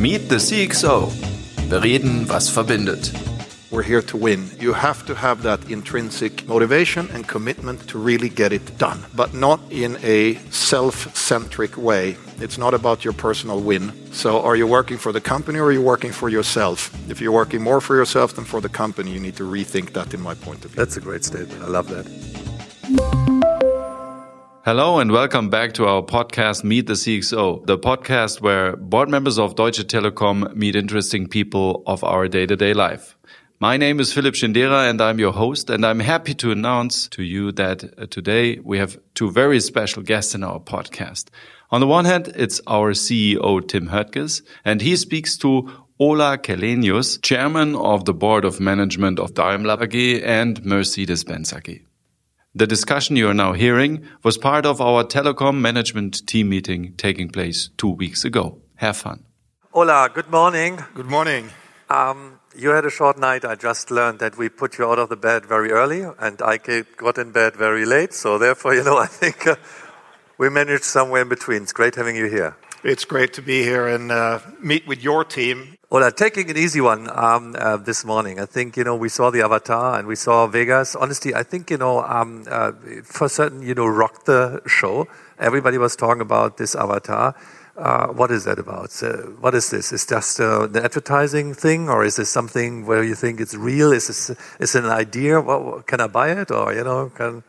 Meet the CXO. Wir reden, was verbindet. We're here to win. You have to have that intrinsic motivation and commitment to really get it done, but not in a self centric way. It's not about your personal win. So, are you working for the company or are you working for yourself? If you're working more for yourself than for the company, you need to rethink that, in my point of view. That's a great statement. I love that. Hello and welcome back to our podcast Meet the CXO, the podcast where board members of Deutsche Telekom meet interesting people of our day-to-day life. My name is Philipp Schindera and I'm your host and I'm happy to announce to you that uh, today we have two very special guests in our podcast. On the one hand, it's our CEO Tim Höttges and he speaks to Ola Källenius, chairman of the board of management of Daimler AG and Mercedes-Benz AG. The discussion you are now hearing was part of our telecom management team meeting taking place two weeks ago. Have fun. Ola, good morning. Good morning. Um, you had a short night. I just learned that we put you out of the bed very early, and I got in bed very late. So therefore, you know, I think uh, we managed somewhere in between. It's great having you here. It's great to be here and uh, meet with your team. Well, uh, taking an easy one um, uh, this morning. I think you know we saw the Avatar and we saw Vegas. Honestly, I think you know um, uh, for certain you know rocked the show. Everybody was talking about this Avatar. Uh, what is that about? So what is this? Is just uh, the advertising thing, or is this something where you think it's real? Is this is it an idea? Can I buy it, or you know, can?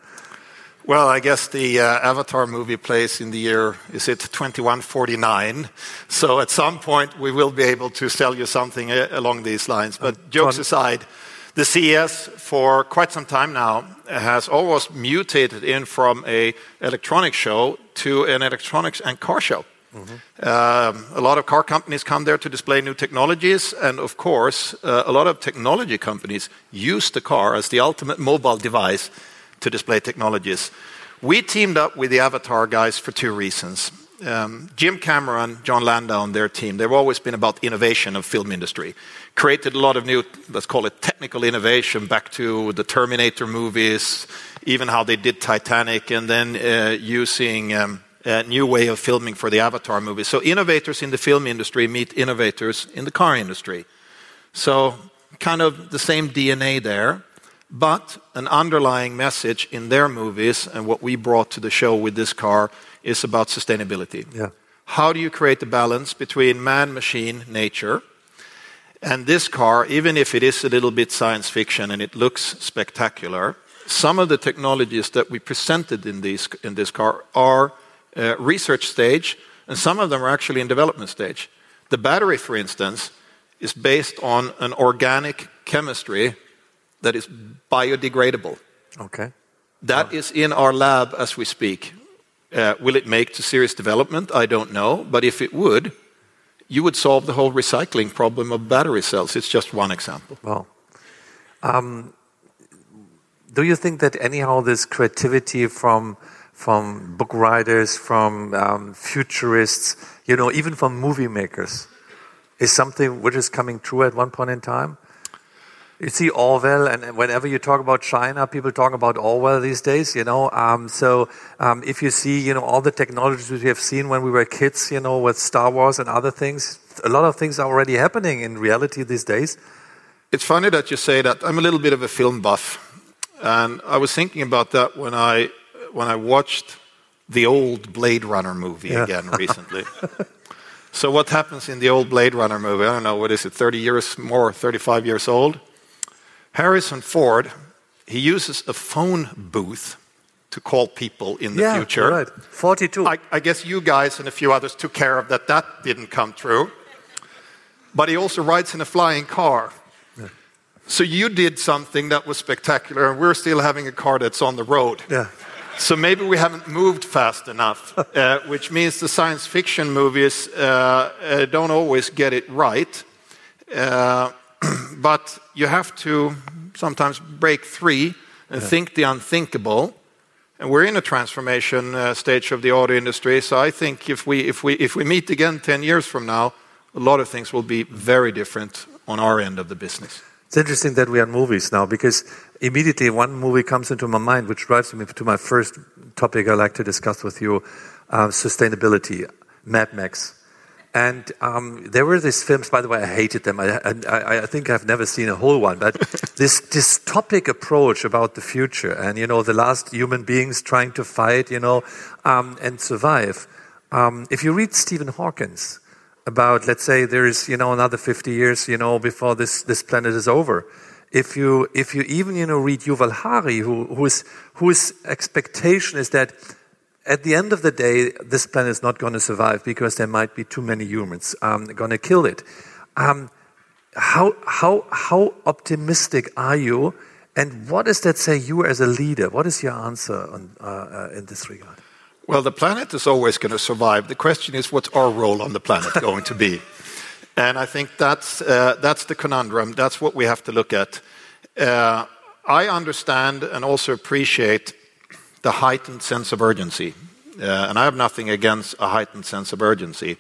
Well, I guess the uh, Avatar movie plays in the year is it 2149. So at some point we will be able to sell you something uh, along these lines. But um, jokes aside, the CES for quite some time now has almost mutated in from a electronics show to an electronics and car show. Mm-hmm. Um, a lot of car companies come there to display new technologies, and of course, uh, a lot of technology companies use the car as the ultimate mobile device to display technologies. We teamed up with the Avatar guys for two reasons. Um, Jim Cameron, Jon Landau, and their team, they've always been about innovation of film industry. Created a lot of new, let's call it technical innovation back to the Terminator movies, even how they did Titanic, and then uh, using um, a new way of filming for the Avatar movie. So innovators in the film industry meet innovators in the car industry. So kind of the same DNA there, but an underlying message in their movies and what we brought to the show with this car is about sustainability. Yeah. How do you create the balance between man, machine, nature? And this car, even if it is a little bit science fiction and it looks spectacular, some of the technologies that we presented in, these, in this car are uh, research stage, and some of them are actually in development stage. The battery, for instance, is based on an organic chemistry that is biodegradable. Okay. That is in our lab as we speak. Uh, will it make to serious development? I don't know. But if it would, you would solve the whole recycling problem of battery cells. It's just one example. Well, um, do you think that anyhow this creativity from from book writers, from um, futurists, you know, even from movie makers, is something which is coming true at one point in time. You see Orwell, and whenever you talk about China, people talk about Orwell these days, you know. Um, so um, if you see, you know, all the technologies we have seen when we were kids, you know, with Star Wars and other things, a lot of things are already happening in reality these days. It's funny that you say that. I'm a little bit of a film buff, and I was thinking about that when I when I watched the old Blade Runner movie yeah. again recently. so what happens in the old Blade Runner movie? I don't know what is it, 30 years more, 35 years old. Harrison Ford, he uses a phone booth to call people in the yeah, future. Right, 42. I, I guess you guys and a few others took care of that. That didn't come true. But he also rides in a flying car. So you did something that was spectacular, and we're still having a car that's on the road. Yeah. So maybe we haven't moved fast enough, uh, which means the science fiction movies uh, uh, don't always get it right. But you have to sometimes break free and yeah. think the unthinkable. And we're in a transformation uh, stage of the auto industry. So I think if we, if, we, if we meet again 10 years from now, a lot of things will be very different on our end of the business. It's interesting that we are movies now because immediately one movie comes into my mind, which drives me to my first topic I like to discuss with you uh, sustainability, Mad Max. And um, there were these films, by the way, I hated them. I, I, I think I've never seen a whole one, but this dystopic approach about the future and, you know, the last human beings trying to fight, you know, um, and survive. Um, if you read Stephen Hawkins about, let's say, there is, you know, another 50 years, you know, before this, this planet is over. If you, if you even, you know, read Yuval Harari, who, whose, whose expectation is that at the end of the day, this planet is not going to survive because there might be too many humans um, going to kill it. Um, how, how, how optimistic are you? And what does that say you as a leader? What is your answer on, uh, uh, in this regard? Well, the planet is always going to survive. The question is, what's our role on the planet going to be? And I think that's, uh, that's the conundrum. That's what we have to look at. Uh, I understand and also appreciate the heightened sense of urgency. Uh, and I have nothing against a heightened sense of urgency.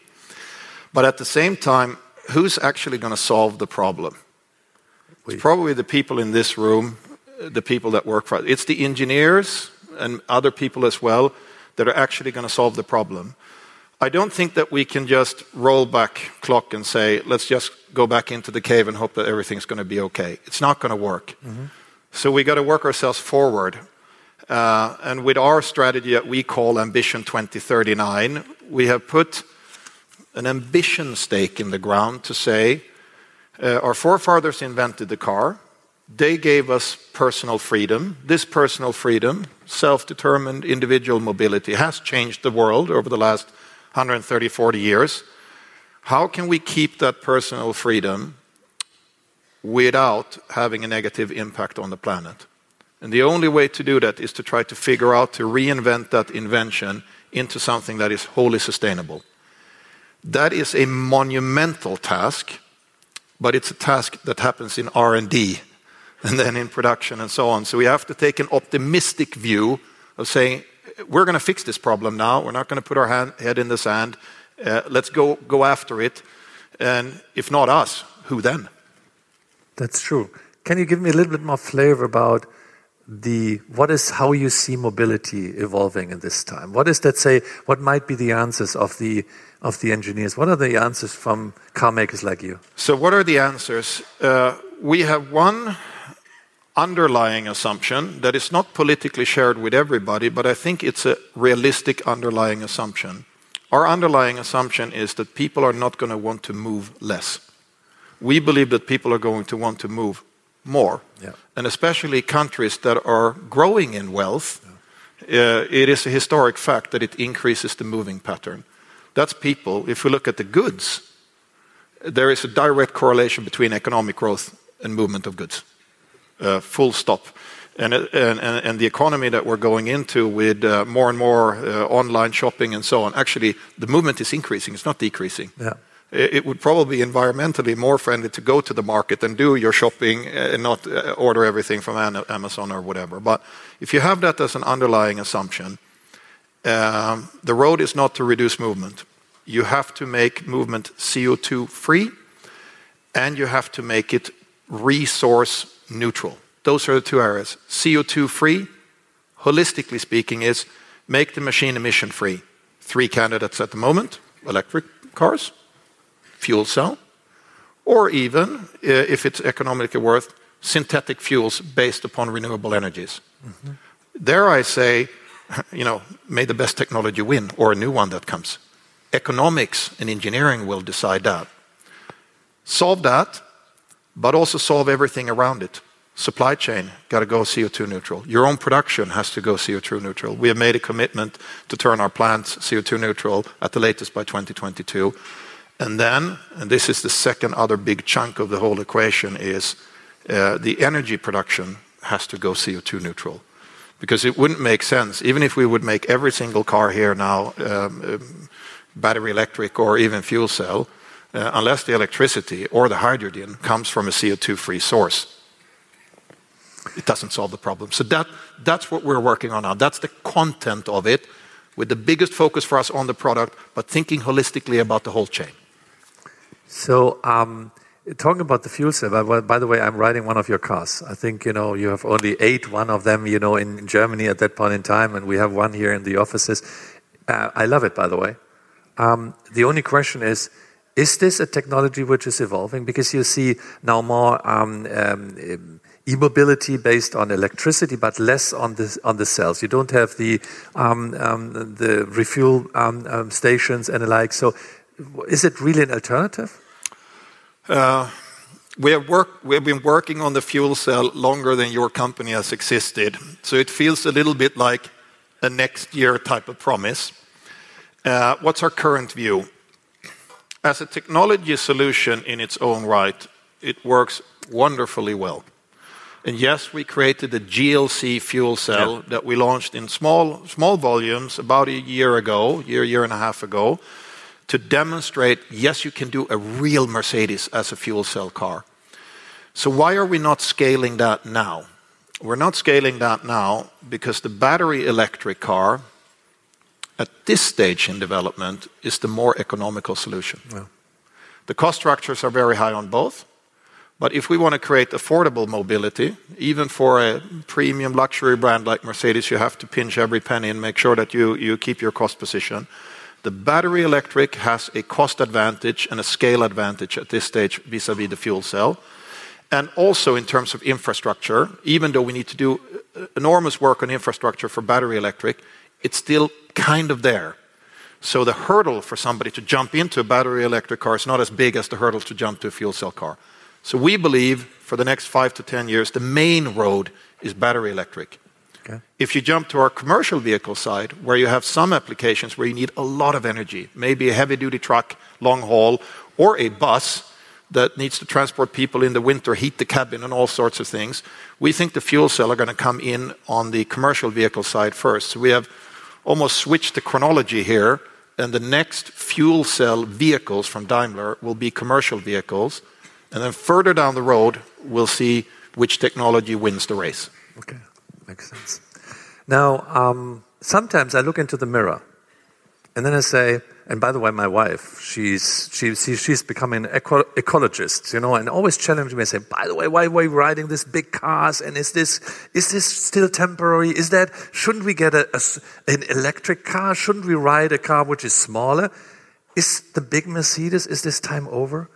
But at the same time, who's actually going to solve the problem? It's probably the people in this room, the people that work for it. It's the engineers and other people as well that are actually going to solve the problem. I don't think that we can just roll back clock and say, let's just go back into the cave and hope that everything's going to be okay. It's not going to work. Mm -hmm. So we got to work ourselves forward uh, and with our strategy that we call Ambition 2039, we have put an ambition stake in the ground to say uh, our forefathers invented the car. They gave us personal freedom. This personal freedom, self determined individual mobility, has changed the world over the last 130, 40 years. How can we keep that personal freedom without having a negative impact on the planet? And the only way to do that is to try to figure out to reinvent that invention into something that is wholly sustainable. That is a monumental task, but it's a task that happens in R&D and then in production and so on. So we have to take an optimistic view of saying, we're going to fix this problem now. We're not going to put our hand, head in the sand. Uh, let's go, go after it. And if not us, who then? That's true. Can you give me a little bit more flavor about the what is how you see mobility evolving in this time? What is that say? What might be the answers of the of the engineers? What are the answers from car makers like you? So, what are the answers? Uh, we have one underlying assumption that is not politically shared with everybody, but I think it's a realistic underlying assumption. Our underlying assumption is that people are not going to want to move less. We believe that people are going to want to move more. Yeah. And especially countries that are growing in wealth, yeah. uh, it is a historic fact that it increases the moving pattern. That's people. If we look at the goods, there is a direct correlation between economic growth and movement of goods. Uh, full stop. And, and, and, the economy that we're going into with uh, more and more uh, online shopping and so on, actually, the movement is increasing, it's not decreasing. Yeah it would probably be environmentally more friendly to go to the market and do your shopping uh, and not uh, order everything from Amazon or whatever. But if you have that as an underlying assumption, um, the road is not to reduce movement. You have to make movement CO2 free and you have to make it resource neutral. Those are the two areas. CO2 free, holistically speaking, is make the machine emission free. Three candidates at the moment electric cars, fuel cell, or even, if it's economically worth, synthetic fuels based upon renewable energies. Mm-hmm. There I say, you know, may the best technology win, or a new one that comes. Economics and engineering will decide that. Solve that, but also solve everything around it. Supply chain, got to go CO2 neutral. Your own production has to go CO2 neutral. We have made a commitment to turn our plants CO2 neutral at the latest by 2022. And then, and this is the second other big chunk of the whole equation, is uh, the energy production has to go CO2 neutral. Because it wouldn't make sense, even if we would make every single car here now um, um, battery electric or even fuel cell, uh, unless the electricity or the hydrogen comes from a CO2 free source. It doesn't solve the problem. So that, that's what we're working on now. That's the content of it, with the biggest focus for us on the product, but thinking holistically about the whole chain. So, um, talking about the fuel cell, by, by, the way, I'm riding one of your cars. I think, you know, you have only eight, one of them, you know, in, Germany at that point in time, and we have one here in the offices. Uh, I love it, by the way. Um, the only question is, is this a technology which is evolving? Because you see now more um, um, e-mobility based on electricity, but less on the on the cells. You don't have the um, um, the refuel um, stations and the like. So, is it really an alternative? Uh, we have work, we have been working on the fuel cell longer than your company has existed, so it feels a little bit like a next year type of promise. Uh, what's our current view? As a technology solution in its own right, it works wonderfully well. And yes, we created a GLC fuel cell that we launched in small, small volumes about a year ago, year, year and a half ago, to demonstrate, yes, you can do a real Mercedes as a fuel cell car. So why are we not scaling that now? We're not scaling that now because the battery electric car, at this stage in development, is the more economical solution. Yeah. The cost structures are very high on both, but if we want to create affordable mobility, even for a premium luxury brand like Mercedes, you have to pinch every penny and make sure that you, you keep your cost position. The battery electric has a cost advantage and a scale advantage at this stage vis-à-vis the fuel cell. And also in terms of infrastructure, even though we need to do uh, enormous work on infrastructure for battery electric, it's still kind of there. So the hurdle for somebody to jump into a battery electric car is not as big as the hurdle to jump to a fuel cell car. So we believe for the next five to 10 years, the main road is battery electric. If you jump to our commercial vehicle side, where you have some applications where you need a lot of energy, maybe a heavy duty truck, long haul, or a bus that needs to transport people in the winter, heat the cabin, and all sorts of things, we think the fuel cell are going to come in on the commercial vehicle side first. So we have almost switched the chronology here, and the next fuel cell vehicles from Daimler will be commercial vehicles. And then further down the road, we'll see which technology wins the race. Okay, makes sense. Now, um, sometimes I look into the mirror, and then I say, and by the way, my wife, she's she, she, she's becoming an eco- ecologist, you know, and always challenging me and say, by the way, why are we riding this big cars? And is this is this still temporary? Is that shouldn't we get a, a an electric car? Shouldn't we ride a car which is smaller? Is the big Mercedes? Is this time over?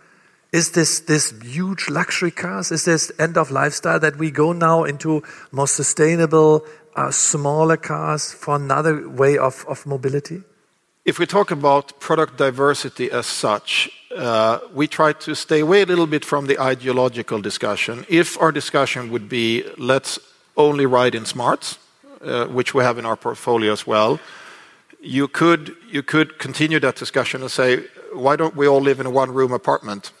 Is this this huge luxury cars? Is this end of lifestyle that we go now into more sustainable, uh, smaller cars for another way of, of mobility? If we talk about product diversity as such, uh, we try to stay away a little bit from the ideological discussion. If our discussion would be, let's only ride in smarts, uh, which we have in our portfolio as well, you could, you could continue that discussion and say, why don't we all live in a one room apartment?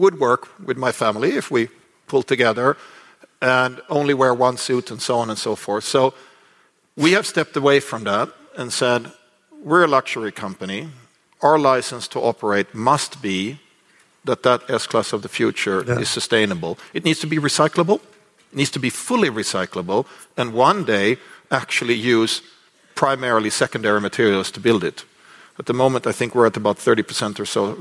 Would work with my family if we pull together and only wear one suit and so on and so forth. So we have stepped away from that and said, we're a luxury company. Our license to operate must be that that S-Class of the future Yeah. is sustainable. It needs to be recyclable. It needs to be fully recyclable, and one day actually use primarily secondary materials to build it. At the moment, I think we're at about 30% or so uh, uh,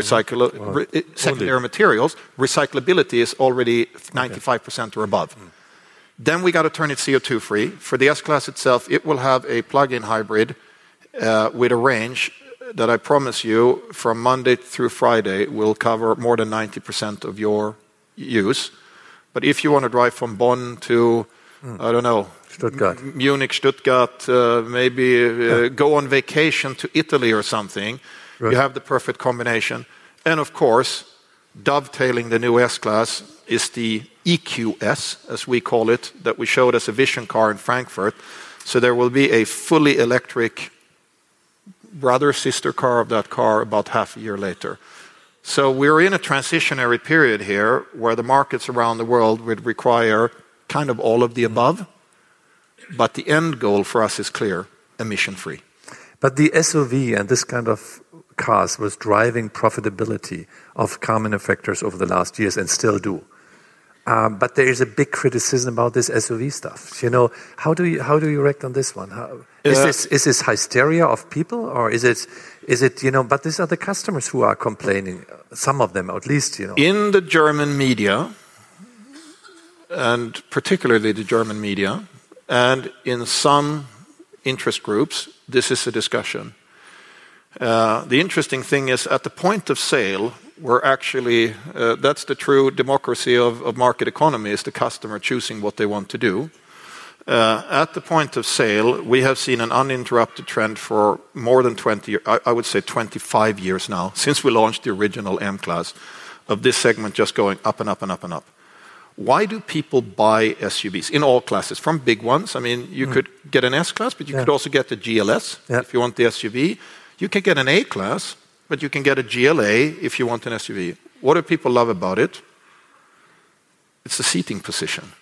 recycle, re- uh, secondary materials. Recyclability is already 95% or above. Then we got to turn it CO2 free. For the S Class itself, it will have a plug in hybrid uh, with a range that I promise you from Monday through Friday will cover more than 90% of your use. But if you want to drive from Bonn to, I don't know, Stuttgart. M- Munich, Stuttgart, uh, maybe uh, go on vacation to Italy or something, Right. you have the perfect combination. And of course, dovetailing the new S Class is the EQS, as we call it, that we showed as a vision car in Frankfurt. So there will be a fully electric brother sister car of that car about half a year later. So we're in a transitionary period here where the markets around the world would require kind of all of the above, but the end goal for us is clear emission free. But the SUV and this kind of cars was driving profitability of car manufacturers over the last years and still do. Um, but there is a big criticism about this SUV stuff. You know, how do you how do you react on this one? How, is Yeah. this is this hysteria of people, or is it is it you know? But these are the customers who are complaining. Some of them, at least, you know. In the German media, and particularly the German media, and in some interest groups, this is a discussion. Uh, the interesting thing is at the point of sale, we're actually, uh, that's the true democracy of market economy, is the customer choosing what they want to do. Uh, at the point of sale, we have seen an uninterrupted trend for more than 20, I would say 25 years now, since we launched the original M-Class, of this segment just going up and up and up and up. Why do people buy SUVs in all classes, from big ones? I mean, you mm. could get an S-Class, but you could also get the GLS if you want the SUV. You can get an A-Class, but you can get a GLA if you want an SUV. What do people love about it? It's the seating position.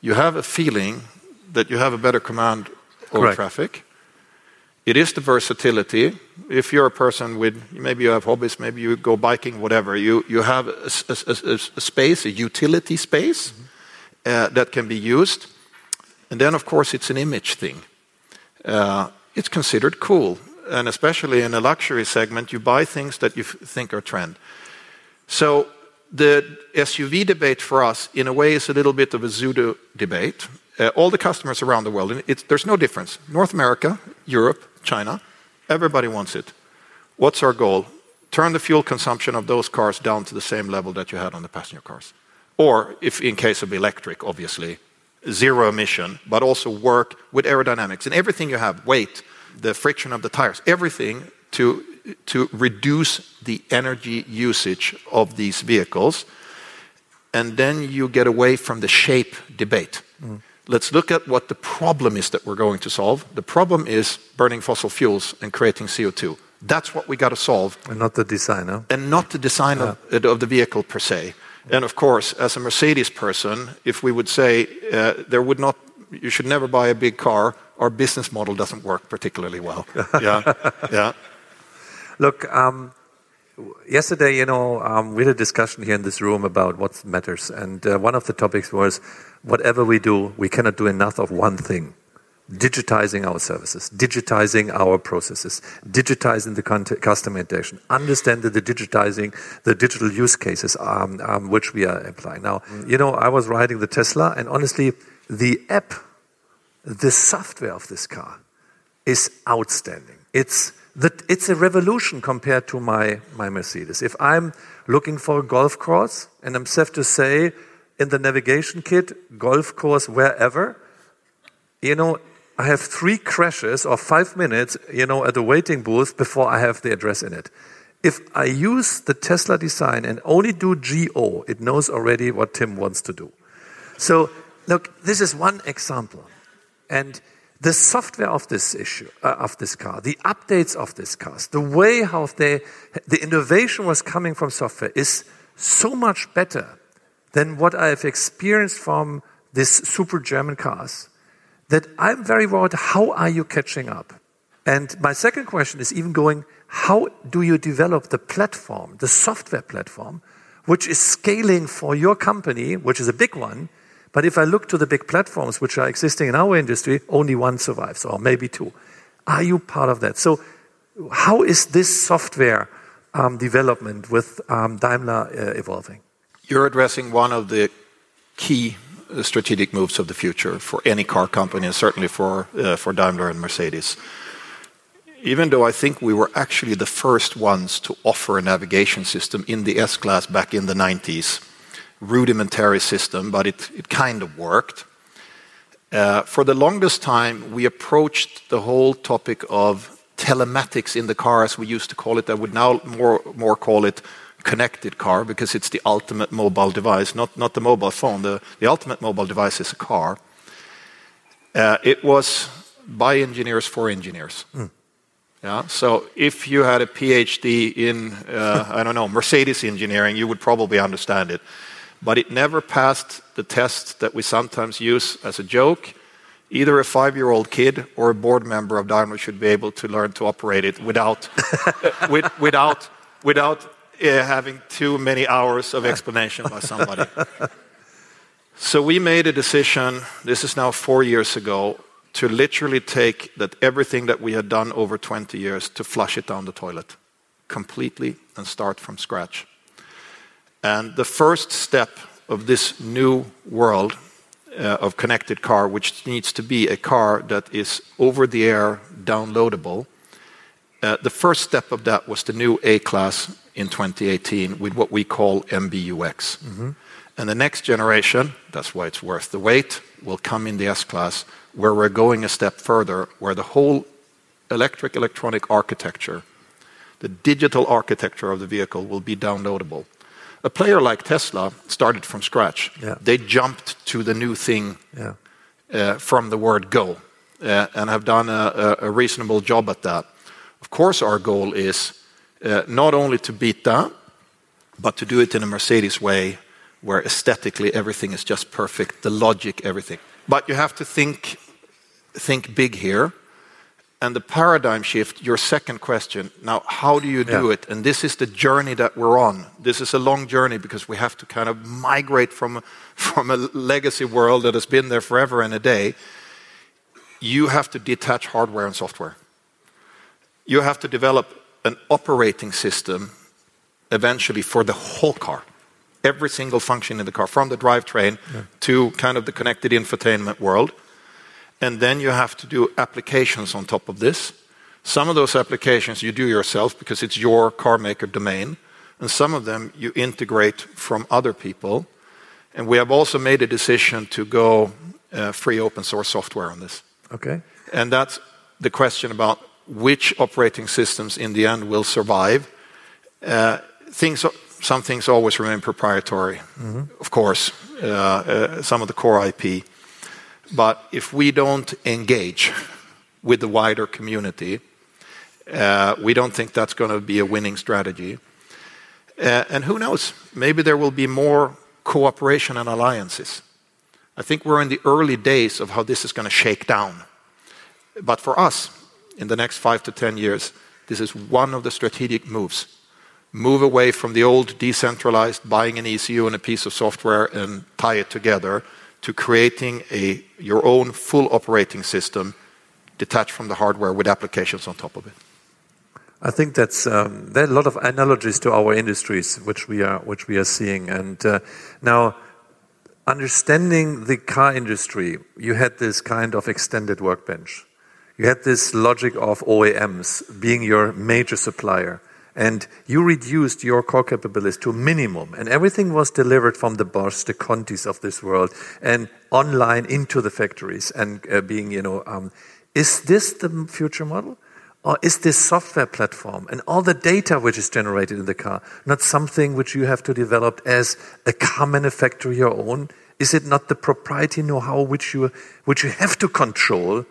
You have a feeling that you have a better command over traffic. It is the versatility. If you're a person with, maybe you have hobbies, maybe you go biking, whatever, you you have a space, a utility space uh, that can be used. And then, of course, it's an image thing. Uh, it's considered cool. And especially in a luxury segment, you buy things that you think are trend. So the SUV debate for us, in a way, is a little bit of a pseudo debate. Uh, all the customers around the world, there's no difference. North America, Europe, China, everybody wants it. What's our goal? Turn the fuel consumption of those cars down to the same level that you had on the passenger cars. Or if in case of electric, obviously, zero emission, but also work with aerodynamics and everything you have, weight, the friction of the tires, everything to to reduce the energy usage of these vehicles. And then you get away from the shape debate. Mm. Let's look at what the problem is that we're going to solve. The problem is burning fossil fuels and creating CO2. That's what we got to solve. And not the design. And not the design of the vehicle per se. And of course, as a Mercedes person, if we would say uh, there would not, you should never buy a big car, our business model does not work particularly well. Yeah, yeah. Look, um, yesterday, you know, um, we had a discussion here in this room about what matters. And uh, one of the topics was, whatever we do, we cannot do enough of one thing: digitizing our services, digitizing our processes, digitizing the customer interaction, understand the digitizing, the digital use cases um, um, which we are applying. Now, you know, I was riding the Tesla, and honestly, the app, the software of this car is outstanding. It's a revolution compared to my my Mercedes. If I'm looking for a golf course, and I'm safe to say in the navigation kit, golf course wherever, you know, I have three crashes or five minutes, you know, at the waiting booth before I have the address in it. If I use the Tesla design and only do GO, it knows already what Tim wants to do. So, look, this is one example. The software of this issue, uh, of this car, the updates of this car, the way how the innovation was coming from software is so much better than what I have experienced from this super German cars that I'm very worried, how are you catching up? And my second question is even going, how do you develop the platform, the software platform, which is scaling for your company, which is a big one? But if I look to the big platforms which are existing in our industry, only one survives, or maybe two. Are you part of that? So, how is this software um, development with um, Daimler uh, evolving? You're addressing one of the key uh, strategic moves of the future for any car company, and certainly for uh, for Daimler and Mercedes. Even though I think we were actually the first ones to offer a navigation system in the S-Class back in the 1990s, rudimentary system, but it kind of worked. Uh, for the longest time, we approached the whole topic of telematics in the car, as we used to call it. I would now more call it connected car because it's the ultimate mobile device, not the mobile phone. The ultimate mobile device is a car. Uh, it was by engineers for engineers. Hmm. Yeah, so if you had a PhD in, uh, I don't know, Mercedes engineering, you would probably understand it. But it never passed the test that we sometimes use as a joke. Either a five-year-old kid or a board member of Daimler should be able to learn to operate it without uh, having too many hours of explanation by somebody. So we made a decision, this is now four years ago, to literally take that everything that we had done over 20 years to flush it down the toilet completely and start from scratch. And the first step of this new world uh, of connected car, which needs to be a car that is over the air, downloadable, uh, The first step of that was the new A-Class in 2018 with what we call MBUX. Mm-hmm. And the next generation, that's why it's worth the wait, will come in the S-Class, where we're going a step further, where the whole electric electronic architecture, the digital architecture of the vehicle will be downloadable. A player like Tesla started from scratch. Yeah. They jumped to the new thing. Yeah uh, from the word go, uh, and have done a reasonable job at that. Of course, our goal is uh, not only to beat that, but to do it in a Mercedes way, where aesthetically everything is just perfect, the logic, everything. But you have to think, think big here, and the paradigm shift, your second question, now, how do you do it? And This is the journey that we're on. This is a long journey because we have to kind of migrate from a legacy world that has been there forever and a day. You have to detach hardware and software. You have to develop an operating system eventually for the whole car, every single function in the car, from the drivetrain. Yeah to kind of the connected infotainment world. And then you have to do applications on top of this. Some of those applications you do yourself because it's your car maker domain, and some of them you integrate from other people. And we have also made a decision to go uh, free open source software on this. Okay. And that's the question about which operating systems in the end will survive. Uh, things some things always remain proprietary. Mm-hmm. Of course, uh, some of the core IP. But if we don't engage with the wider community, uh, we don't think that's gonna be a winning strategy. Uh, and who knows? Maybe there will be more cooperation and alliances. I think we're in the early days of how this is gonna shake down. But for us, in the next five to 10 years, this is one of the strategic moves. Move away from the old decentralized, buying an ECU and a piece of software and tie it together, to creating a your own full operating system detached from the hardware with applications on top of it. I think that's, um, there are a lot of analogies to our industries, which we are which we are seeing. And uh, now, understanding the car industry, you had this kind of extended workbench. You had this logic of OEMs being your major supplier, and you reduced your core capabilities to a minimum, and everything was delivered from the Bosch, the Contis of this world, and online into the factories and, uh, being, you know. Um, is this the future model, or is this software platform and all the data which is generated in the car, not something which you have to develop as a car manufacturer your own? Is it not the proprietary know-how which you which you have to control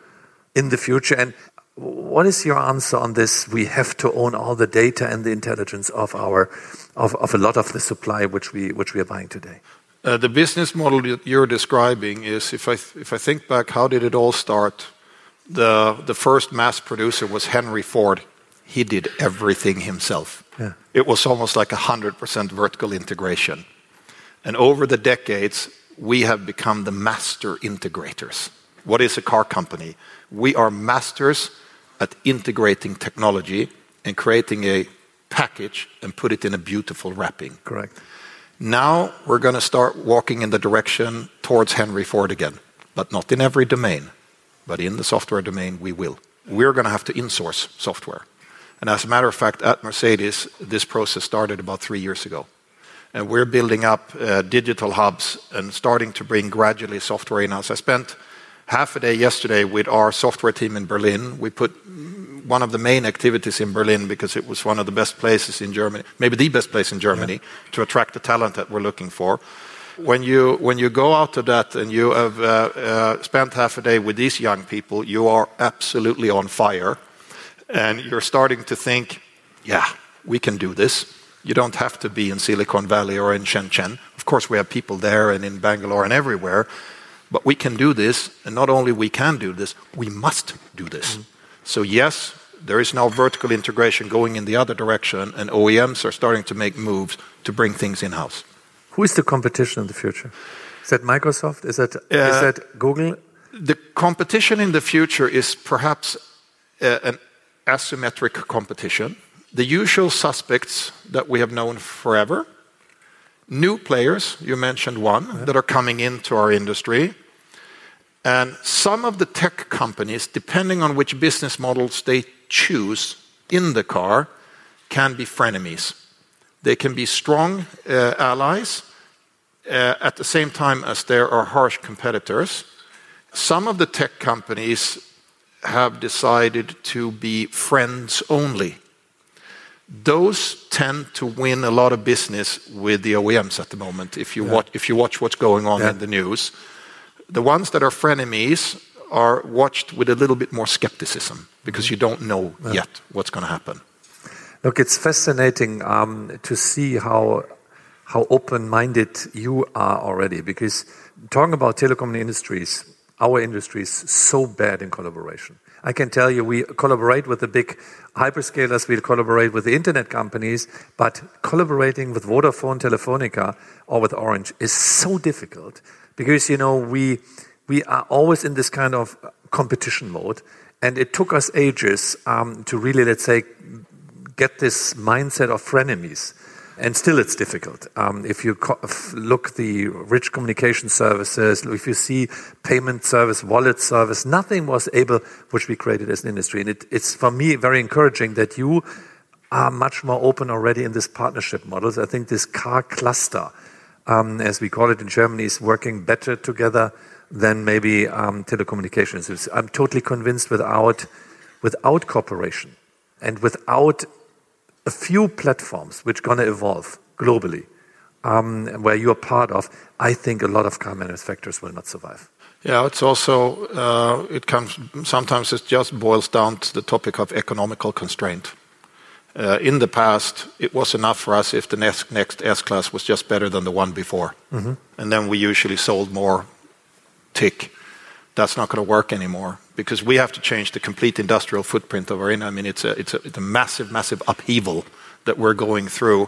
in the future? What is your answer on this? We have to own all the data and the intelligence of our of, of a lot of the supply which we which we are buying today. Uh, the business model that you're describing is, if I if I think back, how did it all start? The first mass producer was Henry Ford. He did everything himself. Yeah. It was almost like 100% vertical integration. And over the decades, we have become the master integrators. What is a car company? We are masters at integrating technology and creating a package and put it in a beautiful wrapping. Correct. Now, we're gonna start walking in the direction towards Henry Ford again, but not in every domain, but in the software domain, we will. We're gonna have to insource software. And as a matter of fact, at Mercedes, this process started about three years ago. And we're building up uh, digital hubs and starting to bring gradually software in-house. I spent half a day yesterday with our software team in Berlin. We put one of the main activities in Berlin because it was one of the best places in Germany, maybe the best place in Germany. To attract the talent that we're looking for. When you go out to that and you have uh, uh, spent half a day with these young people, you are absolutely on fire, and you're starting to think, "Yeah, we can do this." You don't have to be in Silicon Valley or in Shenzhen. Of course, we have people there and in Bangalore and everywhere, but we can do this, and not only we can do this, we must do this. So yes, there is now vertical integration going in the other direction, and OEMs are starting to make moves to bring things in-house. Who is the competition in the future? Is that Microsoft? Is that? Uh- Is that Google? The competition in the future is perhaps an asymmetric competition. The usual suspects that we have known forever. New players, you mentioned one. That are coming into our industry. And some of the tech companies, depending on which business models they choose in the car can be frenemies. They can be strong uh, allies uh, at the same time as there are harsh competitors. Some of the tech companies have decided to be friends only. Those tend to win a lot of business with the OEMs at the moment, if you watch what's going on in the news. The ones that are frenemies are watched with a little bit more skepticism because mm-hmm. you don't know yet what's going to happen. Look, it's fascinating um, to see how how open-minded you are already because talking about telecom industries, our industry is so bad in collaboration. I can tell you we collaborate with the big hyperscalers, will collaborate with the internet companies, but collaborating with Vodafone, Telefónica, or with Orange is so difficult because you know, we are always in this kind of competition mode. And it took us ages um, to really, let's say, get this mindset of frenemies. And still, it's difficult. Um, if you look the rich communication services, if you see payment service, wallet service, nothing was able, which we created as an industry. And it's for me very encouraging that you are much more open already in this partnership model. I think this car cluster, um, as we call it in Germany, is working better together than maybe um, telecommunications. I'm totally convinced without without cooperation and without a few platforms which are going to evolve globally um, where you are part of, I think a lot of car manufacturers will not survive. Yeah, it's also, uh, it comes sometimes it just boils down to the topic of economical constraint. Uh, in the past, it was enough for us if the next S-Class was just better than the one before. Mm-hmm. And then we usually sold more tick. That's not going to work anymore because we have to change the complete industrial footprint of our industry. I mean, it's a massive, massive upheaval that we're going through.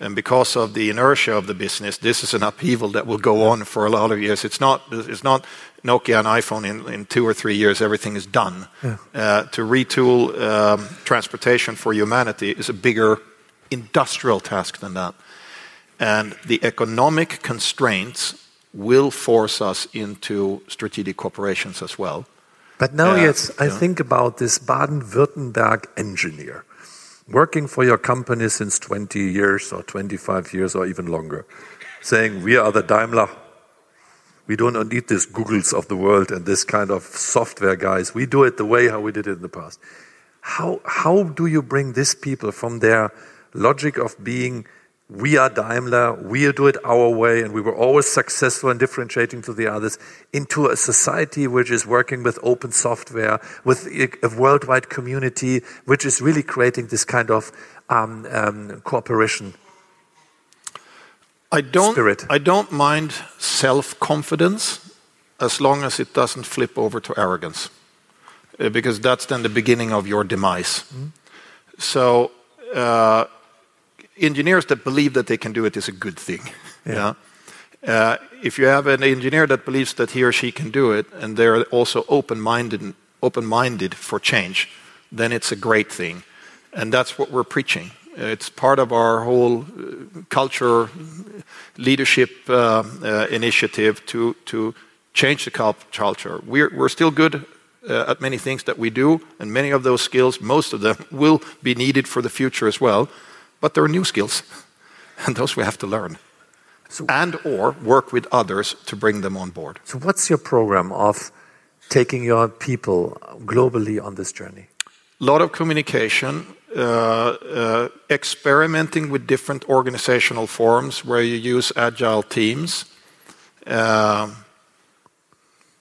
And because of the inertia of the business, this is an upheaval that will go on for a lot of years. It's not it's not Nokia and iPhone in two or three years, everything is done. Uh, to retool um, transportation for humanity is a bigger industrial task than that. And the economic constraints will force us into strategic corporations as well. But now, yes, I think about this Baden-Württemberg engineer working for your company since 20 years or 25 years or even longer, saying, "We are the Daimler. We do not need these Googles of the world and this kind of software guys. We do it the way how we did it in the past." How do you bring these people from their logic of being, "We are Daimler, we do it our way, and we were always successful in differentiating to the others," into a society which is working with open software, with a worldwide community which is really creating this kind of um, um, cooperation I don't, spirit. I don't mind self-confidence as long as it doesn't flip over to arrogance uh, because that's then the beginning of your demise. Mm-hmm. Uh, Engineers that believe that they can do it is a good thing. Yeah. Uh, if you have an engineer that believes that he or she can do it and they're also open-minded open-minded for change, then it's a great thing. And that's what we're preaching. It's part of our whole uh, culture leadership uh, initiative to to change the culture. We're still good at many things that we do, and many of those skills, most of them will be needed for the future as well. But there are new skills, and those we have to learn and/or work with others to bring them on board. So what's your program of taking your people globally on this journey? A lot of communication, uh, uh, experimenting with different organizational forms where you use agile teams. Um,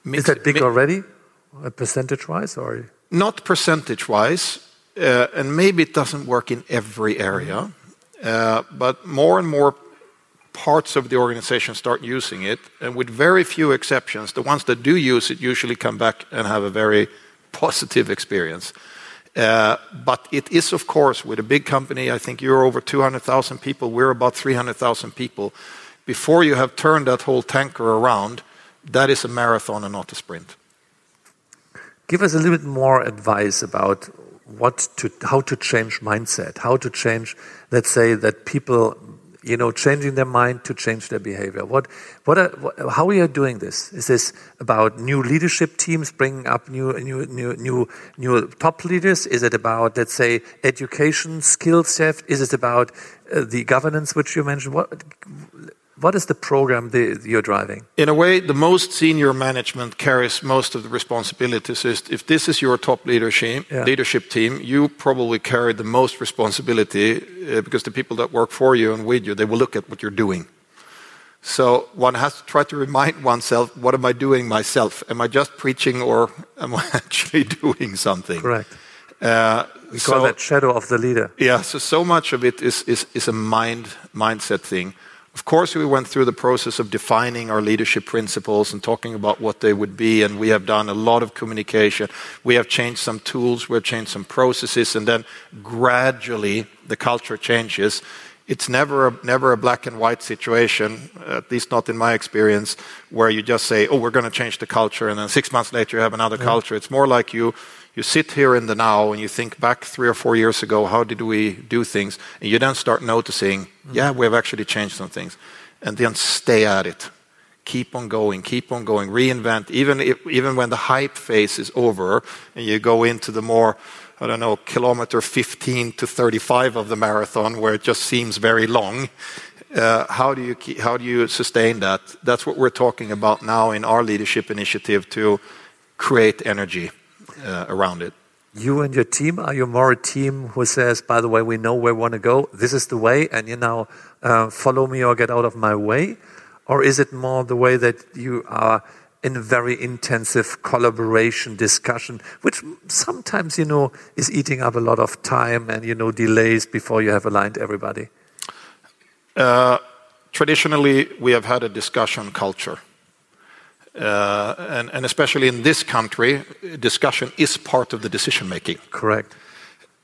Is that big already, uh, percentage-wise, or? Not percentage-wise, Uh, and maybe it doesn't work in every area, mm-hmm. uh, but more and more parts of the organization start using it. And with very few exceptions, the ones that do use it usually come back and have a very positive experience. Uh but it is, of course, with a big company, I think you're over 200,000 people, we're about 300,000 people. Before you have turned that whole tanker around, that is a marathon and not a sprint. Give us a little bit more advice about how to change mindset, how to change, let's say, that people you know, changing their mind to change their behavior. What, what, are, what how are you doing this? Is this about new leadership teams bringing up new, new, new, new, new top leaders? Is it about, let's say, education skills shift? Is it about uh, the governance which you mentioned? What, what is the program that you're driving? In a way, the most senior management carries most of the responsibilities. If this is your top leadership, yeah. leadership team, you probably carry the most responsibility uh, because the people that work for you and with you, they will look at what you're doing. So one has to try to remind oneself, what am I doing myself? Am I just preaching or am I actually doing something? Correct. Uh, we call so, that shadow of the leader. Yeah, so so much of it is, is, is a mind mindset thing. Of course, we went through the process of defining our leadership principles and talking about what they would be, and we have done a lot of communication. We have changed some tools, we have changed some processes, and then gradually the culture changes. It's never a, never a black and white situation, at least not in my experience, where you just say, oh, we're going to change the culture, and then six months later you have another yeah. culture. It's more like you you sit here in the now and you think back three or four years ago, how did we do things? And you then start noticing, yeah, we have actually changed some things. And then stay at it. Keep on going, keep on going, reinvent. Even, if, even when the hype phase is over and you go into the more, I don't know, kilometer 15 to 35 of the marathon where it just seems very long, uh, how, do you keep, how do you sustain that? That's what we're talking about now in our leadership initiative to create energy uh, around it. You and your team, are you more a team who says, by the way, we know where we want to go, this is the way, and you now uh, follow me or get out of my way? Or is it more the way that you are in a very intensive collaboration discussion, which sometimes, you know, is eating up a lot of time and, you know, delays before you have aligned everybody? Uh, traditionally, we have had a discussion culture. Uh, and, and especially in this country, discussion is part of the decision making. Correct.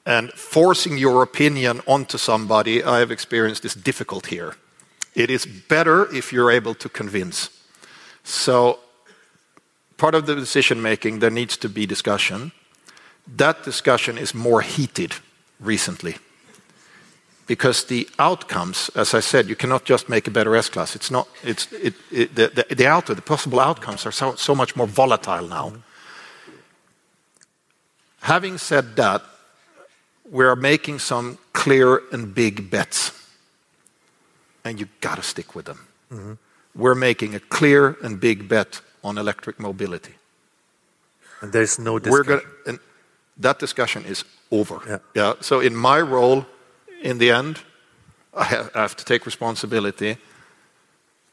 And forcing your opinion onto somebody, I have experienced, is difficult here. It is better if you're able to convince. So, part of the decision making, there needs to be discussion. That discussion is more heated recently because the outcomes, as I said, you cannot just make a better S class. It's not. It's it, it, the, the, the out the possible outcomes are so, so much more volatile now. Having said that, we are making some clear and big bets, and you've got to stick with them. Mm -hmm. We're making a clear and big bet on electric mobility. And there's no discussion. We're gonna, and that discussion is over. Yeah. yeah. So in my role in the end, I have to take responsibility.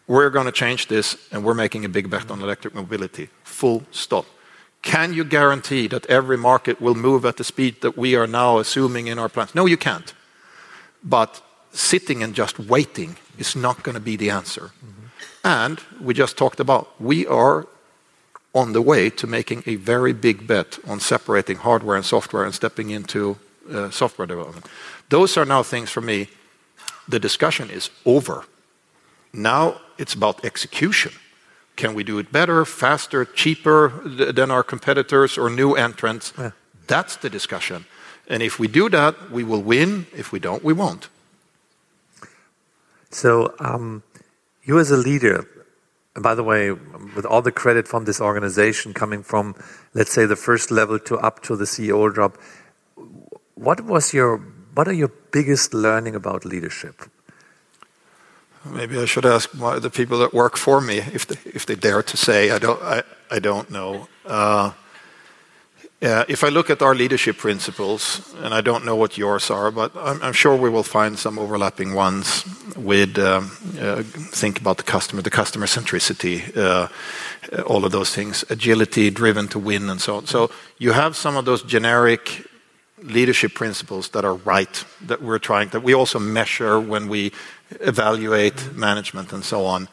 We're going to change this, and we're making a big bet on electric mobility. Full stop. Can you guarantee that every market will move at the speed that we are now assuming in our plans? No, you can't. But sitting and just waiting is not going to be the answer. Mm-hmm. And we just talked about we are on the way to making a very big bet on separating hardware and software and stepping into uh, software development. Those are now things for me. The discussion is over. Now it's about execution. Can we do it better, faster, cheaper than our competitors or new entrants? Yeah. That's the discussion. And if we do that, we will win. If we don't, we won't. So, um, you as a leader, and by the way, with all the credit from this organization coming from, let's say, the first level to up to the CEO job, what was your what are your biggest learning about leadership? Maybe I should ask the people that work for me if they, if they dare to say. I don't, I, I don't know. Uh, if I look at our leadership principles, and I don't know what yours are, but I'm, I'm sure we will find some overlapping ones with um, uh, think about the customer, the customer centricity, uh, all of those things, agility, driven to win, and so on. So you have some of those generic leadership principles that are right that we're trying that we also measure when we evaluate management and so on.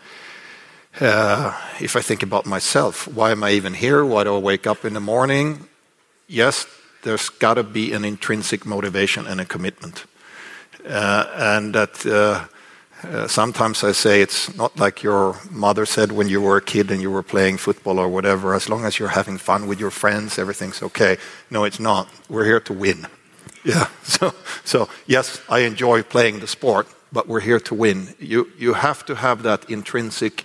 Uh, if i think about myself why am i even here? Why do i wake up in the morning? Yes there's got to be an intrinsic motivation and a commitment. Uh, and that uh, sometimes I say it's not like your mother said when you were a kid and you were playing football or whatever, as long as you're having fun with your friends, everything's okay. No, it's not. We're here to win. Yeah. So, so yes, I enjoy playing the sport, but we're here to win. You, you have to have that intrinsic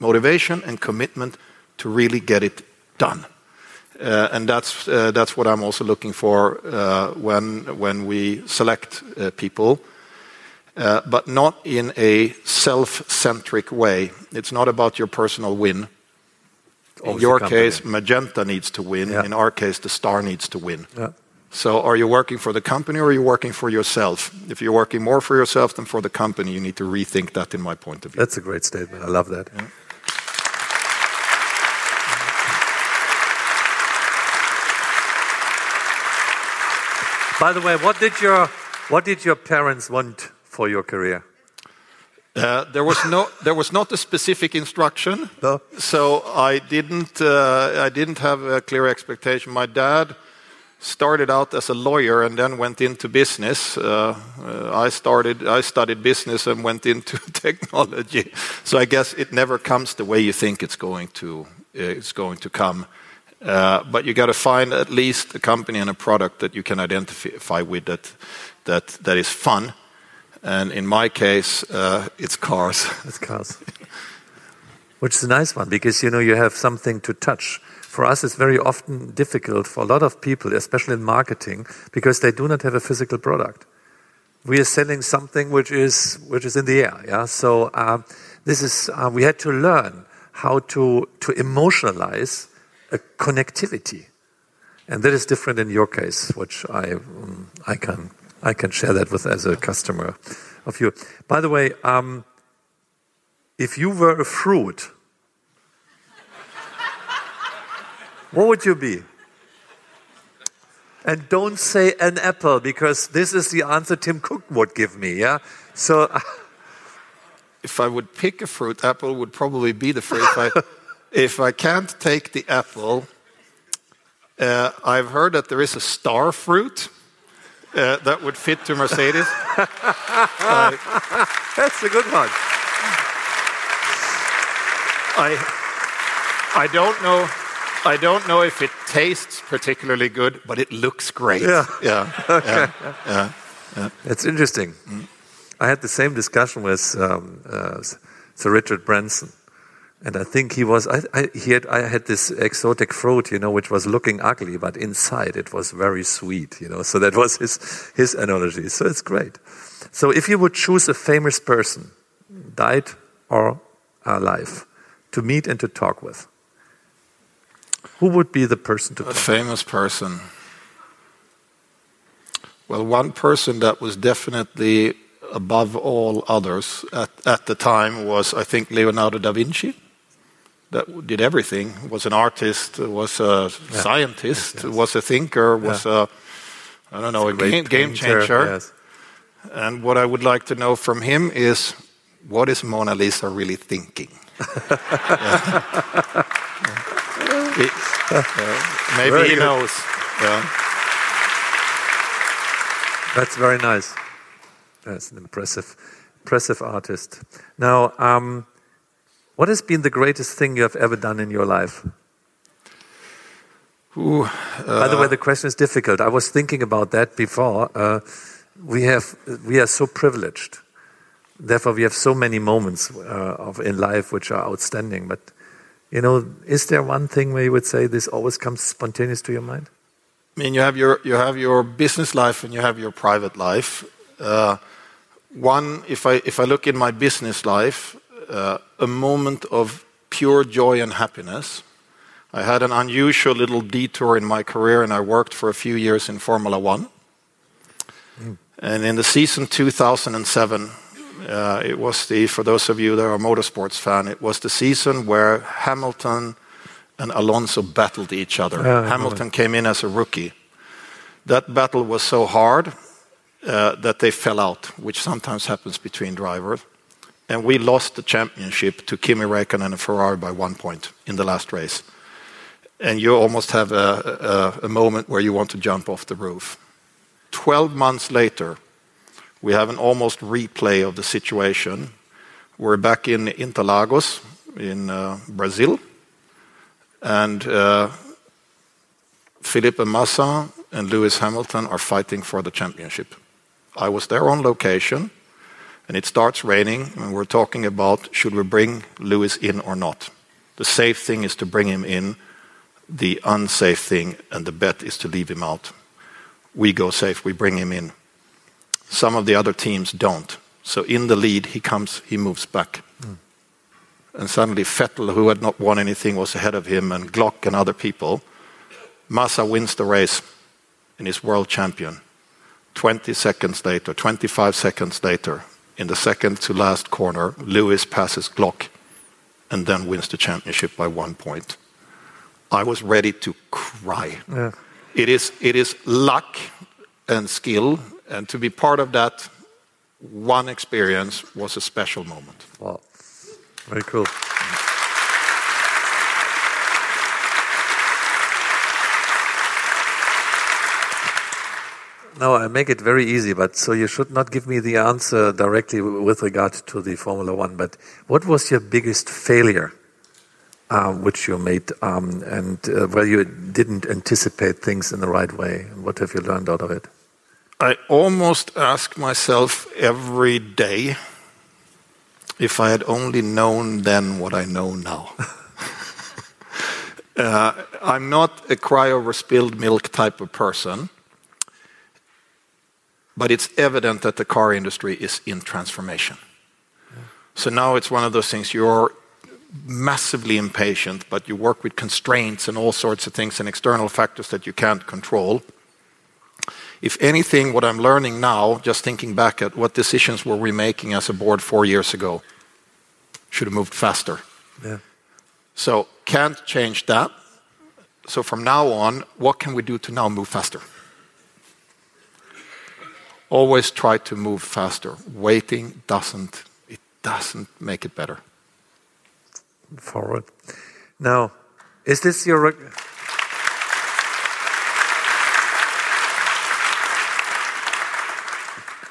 motivation and commitment to really get it done. Uh, and that's, uh, that's what I'm also looking for uh, when, when we select uh, people, uh, Uh, but not in a self centric way. It's not about your personal win. In your case, Magenta needs to win. In our case, the star needs to win. So, are you working for the company or are you working for yourself? If you're working more for yourself than for the company, you need to rethink that, in my point of view. That's a great statement. I love that. By the way, what did your what did your parents want for your career? Uh, there was no, there was not a specific instruction, No. so I didn't, uh, I didn't have a clear expectation. My dad started out as a lawyer and then went into business. Uh, uh, I started, I studied business and went into technology. So I guess it never comes the way you think it's going to, uh, it's going to come. Uh, but you got to find at least a company and a product that you can identify with that, that, that is fun. And in my case, uh, it's cars. It's cars. Which is a nice one because you know you have something to touch. For us, it's very often difficult for a lot of people, especially in marketing, because they do not have a physical product. We are selling something which is which is in the air. Yeah. So uh, this is uh, we had to learn how to to emotionalize a connectivity, and that is different in your case, which I um, I can I can share that with as a customer of you. By the way. Um, if you were a fruit, what would you be? And don't say an apple because this is the answer Tim Cook would give me. Yeah. So if I would pick a fruit, apple would probably be the fruit. if, I, if I can't take the apple, uh, I've heard that there is a star fruit uh, that would fit to Mercedes. that's a good one. I, I don't know. I don't know if it tastes particularly good, but it looks great. Yeah. yeah, okay. yeah, yeah. It's interesting. I had the same discussion with um, uh, Sir Richard Branson, and I think he was. I, I, he had. I had this exotic fruit, you know, which was looking ugly, but inside it was very sweet, you know. So that was his his analogy. So it's great. So if you would choose a famous person, died or alive, to meet and to talk with, who would be the person to A famous person. Well, one person that was definitely above all others at, at the time was, I think, Leonardo da Vinci. That did everything. Was an artist, was a scientist, Yes, yes. was a thinker, was a I don't know, a, Great game, game changer. yes. And what I would like to know from him is what is Mona Lisa really thinking? Yeah. Uh, maybe Very he good. knows. Yeah. That's very nice. That's an impressive, impressive artist. Now, um, what has been the greatest thing you have ever done in your life? Ooh, By the way, the question is difficult. I was thinking about that before. Uh, we have, we are so privileged. Therefore, we have so many moments uh, of in life which are outstanding. But you know, is there one thing where you would say this always comes spontaneous to your mind? I mean, you have your you have your business life and you have your private life. Uh, one, if I if I look in my business life, uh, a moment of pure joy and happiness. I had an unusual little detour in my career, and I worked for a few years in Formula One. And in the season 2007, uh, it was the for those of you that are motorsports fan, it was the season where Hamilton and Alonso battled each other. Yeah, Hamilton came in as a rookie. That battle was so hard uh, that they fell out, which sometimes happens between drivers. And we lost the championship to Kimi Räikkönen and Ferrari by one point in the last race. And you almost have a, moment where you want to jump off the roof. 12 months later, we have an almost replay of the situation. We're back in Interlagos in uh, Brazil. And uh, Felipe Massa and Lewis Hamilton are fighting for the championship. I was there on location, and it starts raining, and we're talking about should we bring Lewis in or not? The safe thing is to bring him in. The unsafe thing and the bet is to leave him out. We go safe, we bring him in. Some of the other teams don't. So in the lead, he comes, he moves back. Hmm. And suddenly Vettel, who had not won anything, was ahead of him, and Glock and other people. Massa wins the race and is world champion. 20 seconds later, 25 seconds later, in the second to last corner, Lewis passes Glock and then wins the championship by one point. I was ready to cry. Yeah. It is, it is luck and skill, and to be part of that one experience was a special moment. Wow. Very cool. No, I make it very easy, but so you should not give me the answer directly with regard to the Formula One. But what was your biggest failure, uh, which you made, um, and uh, where you didn't anticipate things in the right way? What have you learned out of it? I almost ask myself every day if I had only known then what I know now. uh, I'm not a cry over spilled milk type of person, but it's evident that the car industry is in transformation. So now it's one of those things you're massively impatient, but you work with constraints and all sorts of things and external factors that you can't control. If anything, what I'm learning now, just thinking back at what decisions were we making as a board four years ago, should have moved faster. Yeah. So can't change that. So from now on, what can we do to now move faster? Always try to move faster. Waiting doesn't it doesn't make it better. Forward. Now, is this your?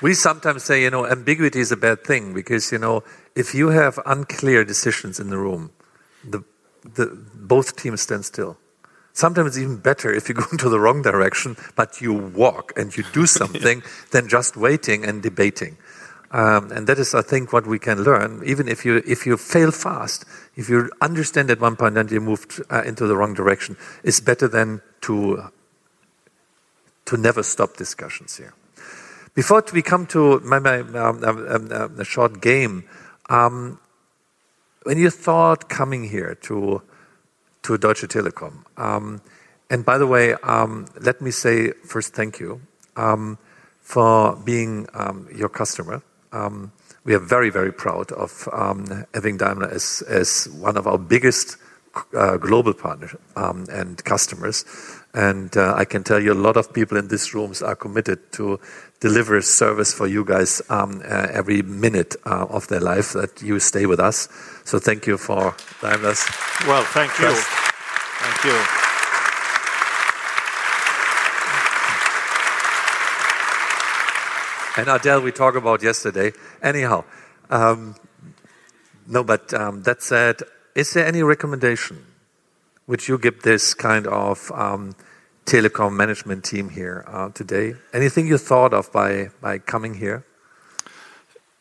We sometimes say, you know, ambiguity is a bad thing because, you know, if you have unclear decisions in the room, the, the, both teams stand still. Sometimes it's even better if you go into the wrong direction, but you walk and you do something than just waiting and debating. Um, and that is, I think, what we can learn. Even if you if you fail fast, if you understand at one point and you moved uh, into the wrong direction, it's better than to to never stop discussions here. Before we come to my, my um, um, um, um, a short game, um, when you thought coming here to to Deutsche Telekom, um, and by the way, um, let me say first thank you um, for being your customer. We are very very proud of having Daimler as one of our biggest uh, global partners um, and customers. And uh, I can tell you, a lot of people in these rooms are committed to deliver service for you guys um, uh, every minute uh, of their life that you stay with us. So thank you for Daimler's. Well, thank you. Thank you. And Adele, we talked about yesterday. Anyhow, um, no, but um, that said, is there any recommendation which you give this kind of um, Telekom management team here uh, today? Anything you thought of by, by coming here?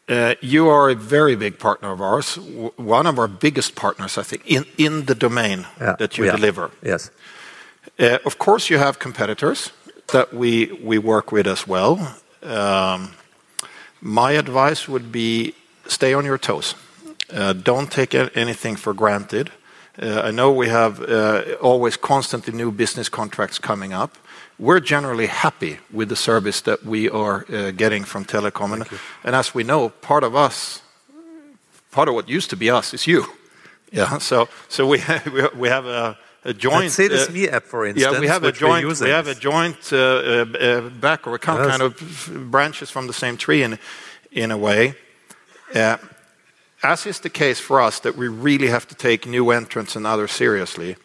Uh, you are a very big partner of ours, w- one of our biggest partners, I think, in, in the domain Yeah, that you are. deliver. Yes. Uh, of course, you have competitors that we, we work with as well. Um, my advice would be stay on your toes. Uh, don't take anything for granted. Uh, I know we have uh, always constantly new business contracts coming up. We're generally happy with the service that we are getting from Telekom. And, and as we know, part of us, part of what used to be us is you. Yeah, so, so we, have, we have a, a joint. Mercedes uh, Me app, for instance. yeah, we have a joint. We have a joint back, or Yes. kind of branches from the same tree in in a way. As is the case for us, that we really have to take new entrants and others seriously.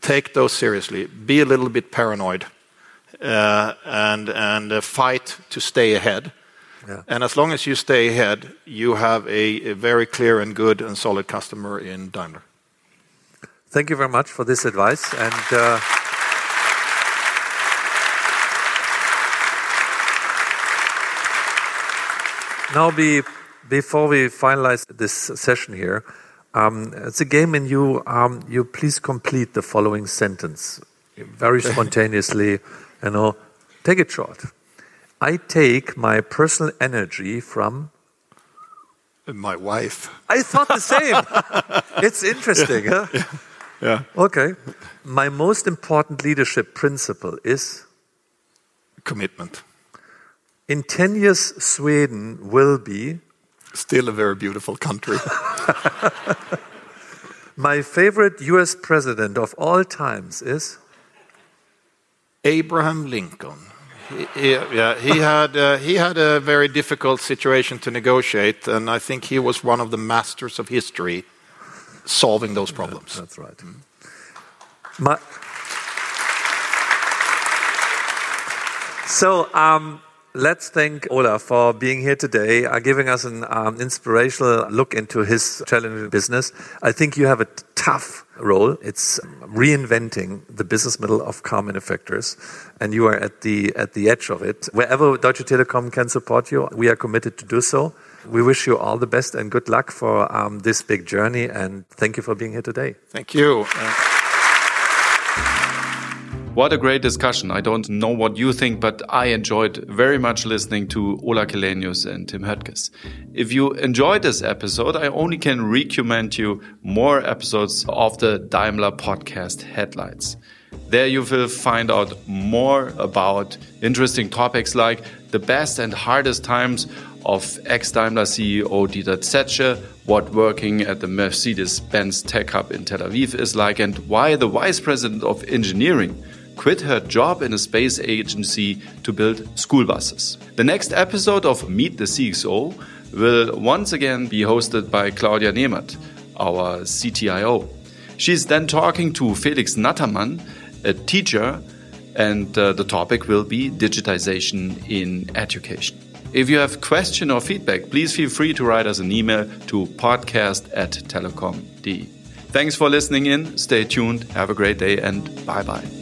Take those seriously. Be a little bit paranoid, uh, and and uh, fight to stay ahead. And as long as you stay ahead, you have a, very clear and good and solid customer in Daimler. Thank you very much for this advice. And uh, now, be, before we finalize this session here, um, it's a game, and you um, you please complete the following sentence very spontaneously. You know, take it short. I take my personal energy from my wife. I thought the same. it's interesting, yeah. huh? Yeah. Okay. My most important leadership principle is commitment. In 10 years, Sweden will be still a very beautiful country. My favorite US president of all times is Abraham Lincoln. He, yeah, he had uh, he had a very difficult situation to negotiate, and I think he was one of the masters of history solving those problems. Yeah, that's right. Mm. My, so um, let's thank Ola for being here today, uh, giving us an um, inspirational look into his challenging business. I think you have a tough role. It's reinventing the business model of car manufacturers, and you are at the at the edge of it. Wherever Deutsche Telekom can support you, we are committed to do so. We wish you all the best and good luck for um, this big journey, and thank you for being here today. Thank you. What a great discussion. I don't know what you think, but I enjoyed very much listening to Ola Källenius and Tim Höttges. If you enjoyed this episode, I only can recommend you more episodes of the Daimler podcast headlights. There you will find out more about interesting topics like the best and hardest times of ex-Daimler CEO Dieter Zetsche, what working at the Mercedes-Benz Tech Hub in Tel Aviv is like, and why the Vice President of Engineering quit her job in a space agency to build school buses. The next episode of Meet the CXO will once again be hosted by Claudia Nemat, our CTIO. She's then talking to Felix Nattermann, a teacher, and uh, the topic will be digitization in education. If you have question or feedback, please feel free to write us an email to podcast at telekom.de. Thanks for listening in. Stay tuned. Have a great day and bye bye.